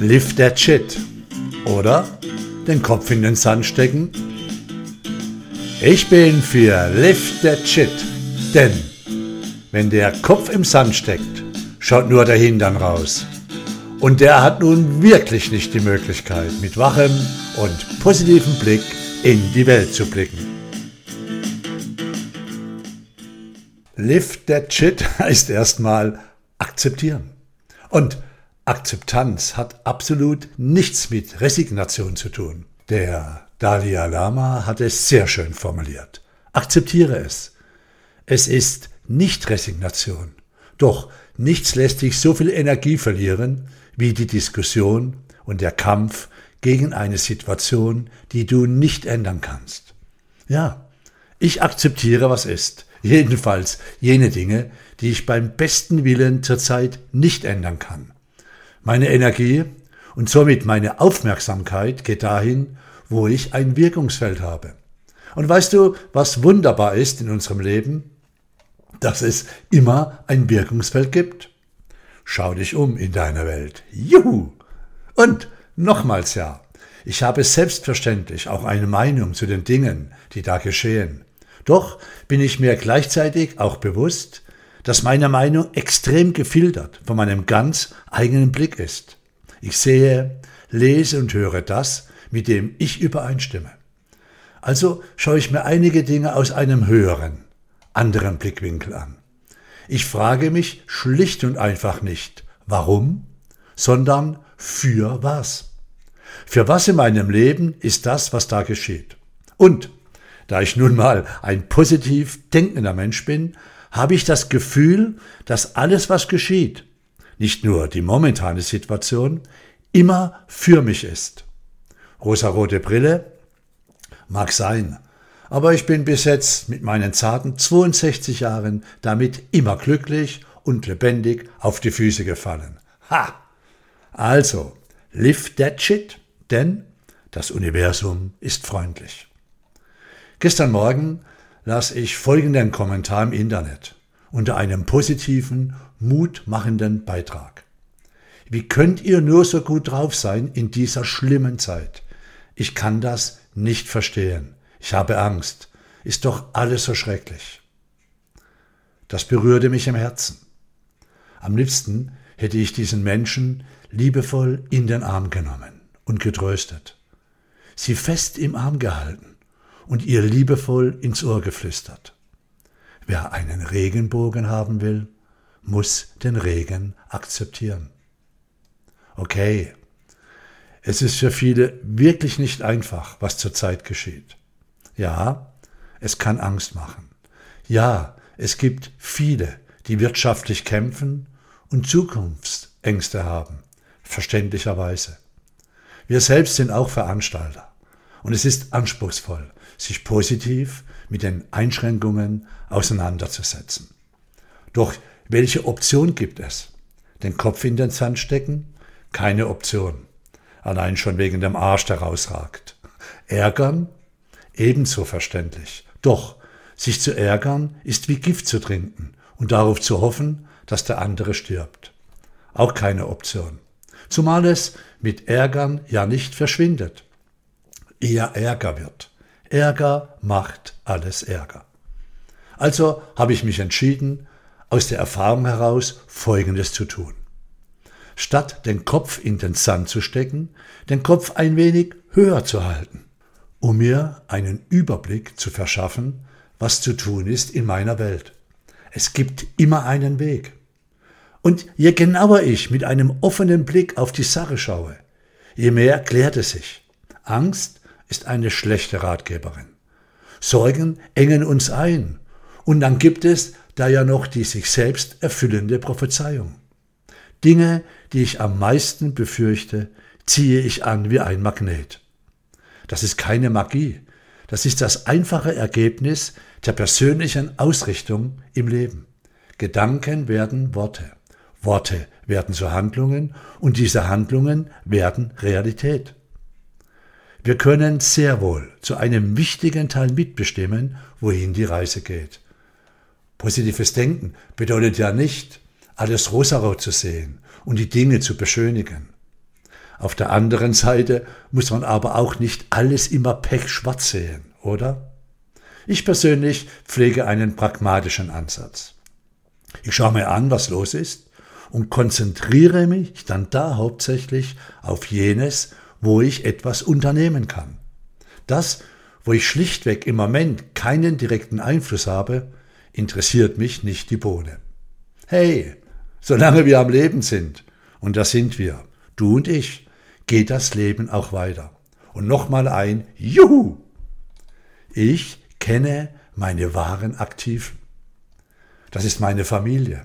Lift that shit. Oder den Kopf in den Sand stecken. Ich bin für Lift that shit. Denn wenn der Kopf im Sand steckt, schaut nur der Hintern raus. Und der hat nun wirklich nicht die Möglichkeit, mit wachem und positivem Blick in die Welt zu blicken. Lift that shit heißt erstmal akzeptieren. Und Akzeptanz hat absolut nichts mit Resignation zu tun. Der Dalai Lama hat es sehr schön formuliert. Akzeptiere es. Es ist nicht Resignation. Doch nichts lässt dich so viel Energie verlieren wie die Diskussion und der Kampf gegen eine Situation, die du nicht ändern kannst. Ja, ich akzeptiere, was ist. Jedenfalls jene Dinge, die ich beim besten Willen zurzeit nicht ändern kann. Meine Energie und somit meine Aufmerksamkeit geht dahin, wo ich ein Wirkungsfeld habe. Und weißt du, was wunderbar ist in unserem Leben? Dass es immer ein Wirkungsfeld gibt. Schau dich um in deiner Welt. Juhu! Und nochmals ja, ich habe selbstverständlich auch eine Meinung zu den Dingen, die da geschehen. Doch bin ich mir gleichzeitig auch bewusst, dass meine Meinung extrem gefiltert von meinem ganz eigenen Blick ist. Ich sehe, lese und höre das, mit dem ich übereinstimme. Also schaue ich mir einige Dinge aus einem höheren, anderen Blickwinkel an. Ich frage mich schlicht und einfach nicht, warum, sondern für was. Für was in meinem Leben ist das, was da geschieht? Und da ich nun mal ein positiv denkender Mensch bin, habe ich das Gefühl, dass alles, was geschieht, nicht nur die momentane Situation, immer für mich ist. Rosarote Brille mag sein, aber ich bin bis jetzt mit meinen zarten 62 Jahren damit immer glücklich und lebendig auf die Füße gefallen. Ha! Also, lift that shit, denn das Universum ist freundlich. Gestern Morgen las ich folgenden Kommentar im Internet unter einem positiven, mutmachenden Beitrag. Wie könnt ihr nur so gut drauf sein in dieser schlimmen Zeit? Ich kann das nicht verstehen. Ich habe Angst. Ist doch alles so schrecklich. Das berührte mich im Herzen. Am liebsten hätte ich diesen Menschen liebevoll in den Arm genommen und getröstet, sie fest im Arm gehalten und ihr liebevoll ins Ohr geflüstert. Wer einen Regenbogen haben will, muss den Regen akzeptieren. Okay, es ist für viele wirklich nicht einfach, was zurzeit geschieht. Ja, es kann Angst machen. Ja, es gibt viele, die wirtschaftlich kämpfen und Zukunftsängste haben, verständlicherweise. Wir selbst sind auch Veranstalter und es ist anspruchsvoll, sich positiv mit den Einschränkungen auseinanderzusetzen. Doch welche Option gibt es? Den Kopf in den Sand stecken? Keine Option. Allein schon wegen dem Arsch, der rausragt. Ärgern? Ebenso verständlich. Doch, sich zu ärgern ist wie Gift zu trinken und darauf zu hoffen, dass der andere stirbt. Auch keine Option. Zumal es mit Ärgern ja nicht verschwindet, eher Ärger wird. Ärger macht alles Ärger. Also habe ich mich entschieden, aus der Erfahrung heraus Folgendes zu tun. Statt den Kopf in den Sand zu stecken, den Kopf ein wenig höher zu halten, um mir einen Überblick zu verschaffen, was zu tun ist in meiner Welt. Es gibt immer einen Weg. Und je genauer ich mit einem offenen Blick auf die Sache schaue, je mehr klärt es sich. Angst ist eine schlechte Ratgeberin. Sorgen engen uns ein. Und dann gibt es da ja noch die sich selbst erfüllende Prophezeiung. Dinge, die ich am meisten befürchte, ziehe ich an wie ein Magnet. Das ist keine Magie, das ist das einfache Ergebnis der persönlichen Ausrichtung im Leben. Gedanken werden Worte, Worte werden zu Handlungen und diese Handlungen werden Realität. Wir können sehr wohl zu einem wichtigen Teil mitbestimmen, wohin die Reise geht. Positives Denken bedeutet ja nicht, alles rosarot zu sehen und die Dinge zu beschönigen. Auf der anderen Seite muss man aber auch nicht alles immer pechschwarz sehen, oder? Ich persönlich pflege einen pragmatischen Ansatz. Ich schaue mir an, was los ist und konzentriere mich dann da hauptsächlich auf jenes, wo ich etwas unternehmen kann. Das, wo ich schlichtweg im Moment keinen direkten Einfluss habe, interessiert mich nicht die Bohne. Hey, solange wir am Leben sind, und da sind wir, du und ich, geht das Leben auch weiter. Und nochmal ein Juhu! Ich kenne meine wahren Aktiven. Das ist meine Familie,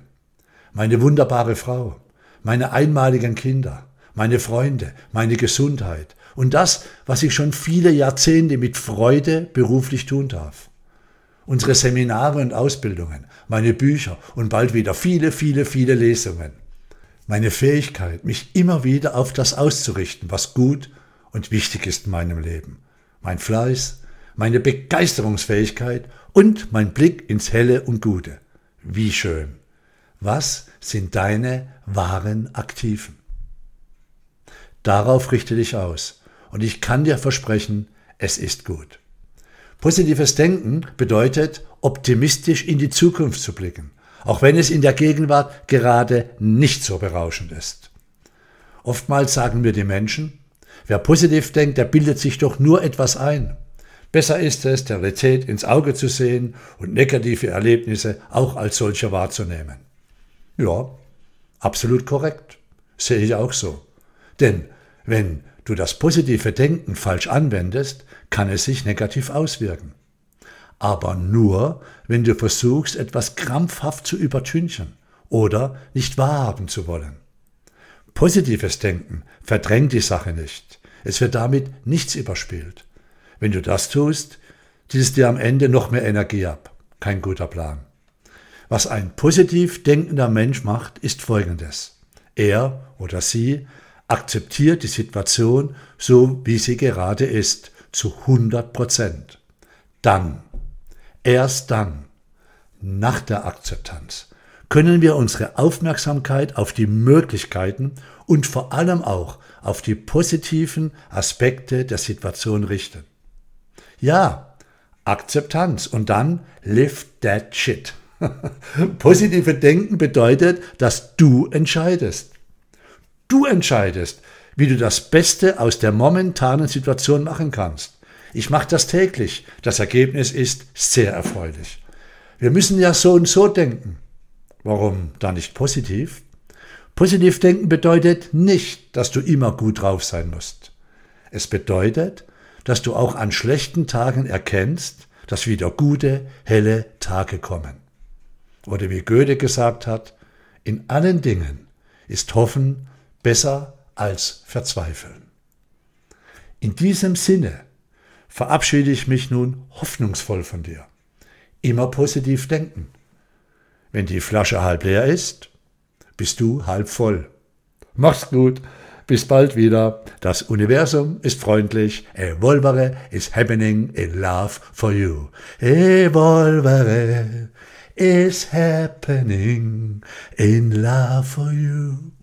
meine wunderbare Frau, meine einmaligen Kinder, meine Freunde, meine Gesundheit und das, was ich schon viele Jahrzehnte mit Freude beruflich tun darf. Unsere Seminare und Ausbildungen, meine Bücher und bald wieder viele, viele, viele Lesungen. Meine Fähigkeit, mich immer wieder auf das auszurichten, was gut und wichtig ist in meinem Leben. Mein Fleiß, meine Begeisterungsfähigkeit und mein Blick ins Helle und Gute. Wie schön. Was sind deine wahren Aktiven? Darauf richte dich aus und ich kann dir versprechen, es ist gut. Positives Denken bedeutet, optimistisch in die Zukunft zu blicken, auch wenn es in der Gegenwart gerade nicht so berauschend ist. Oftmals sagen mir die Menschen, wer positiv denkt, der bildet sich doch nur etwas ein. Besser ist es, der Realität ins Auge zu sehen und negative Erlebnisse auch als solche wahrzunehmen. Ja, absolut korrekt. Sehe ich auch so. Denn wenn du das positive Denken falsch anwendest, kann es sich negativ auswirken. Aber nur, wenn du versuchst, etwas krampfhaft zu übertünchen oder nicht wahrhaben zu wollen. Positives Denken verdrängt die Sache nicht. Es wird damit nichts überspielt. Wenn du das tust, zieht es dir am Ende noch mehr Energie ab. Kein guter Plan. Was ein positiv denkender Mensch macht, ist folgendes. Er oder sie akzeptiert die Situation so, wie sie gerade ist, zu 100 Prozent. Dann, erst dann, nach der Akzeptanz, können wir unsere Aufmerksamkeit auf die Möglichkeiten und vor allem auch auf die positiven Aspekte der Situation richten. Ja, Akzeptanz und dann lift that shit. Positive Denken bedeutet, dass du entscheidest. Du entscheidest, wie du das Beste aus der momentanen Situation machen kannst. Ich mache das täglich. Das Ergebnis ist sehr erfreulich. Wir müssen ja so und so denken. Warum da nicht positiv? Positiv denken bedeutet nicht, dass du immer gut drauf sein musst. Es bedeutet, dass du auch an schlechten Tagen erkennst, dass wieder gute, helle Tage kommen. Oder wie Goethe gesagt hat, in allen Dingen ist Hoffen besser als Verzweifeln. In diesem Sinne verabschiede ich mich nun hoffnungsvoll von dir. Immer positiv denken. Wenn die Flasche halb leer ist, bist du halb voll. Mach's gut. Bis bald wieder. Das Universum ist freundlich. Evolvere is happening in love for you. Evolvere is happening in love for you.